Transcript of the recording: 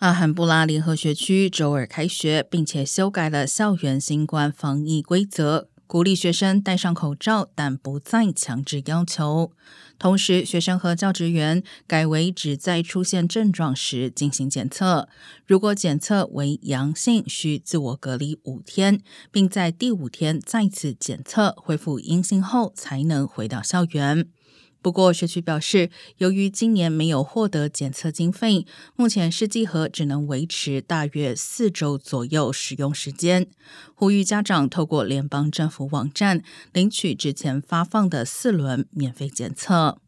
阿罕布拉联合学区周二开学，并且修改了校园新冠防疫规则，鼓励学生戴上口罩，但不再强制要求。同时，学生和教职员改为只在出现症状时进行检测，如果检测为阳性，需自我隔离五天，并在第五天再次检测恢复阴性后，才能回到校园。不过，社区表示，由于今年没有获得检测经费，目前试剂盒只能维持大约四周左右使用时间。呼吁家长透过联邦政府网站领取之前发放的四轮免费检测。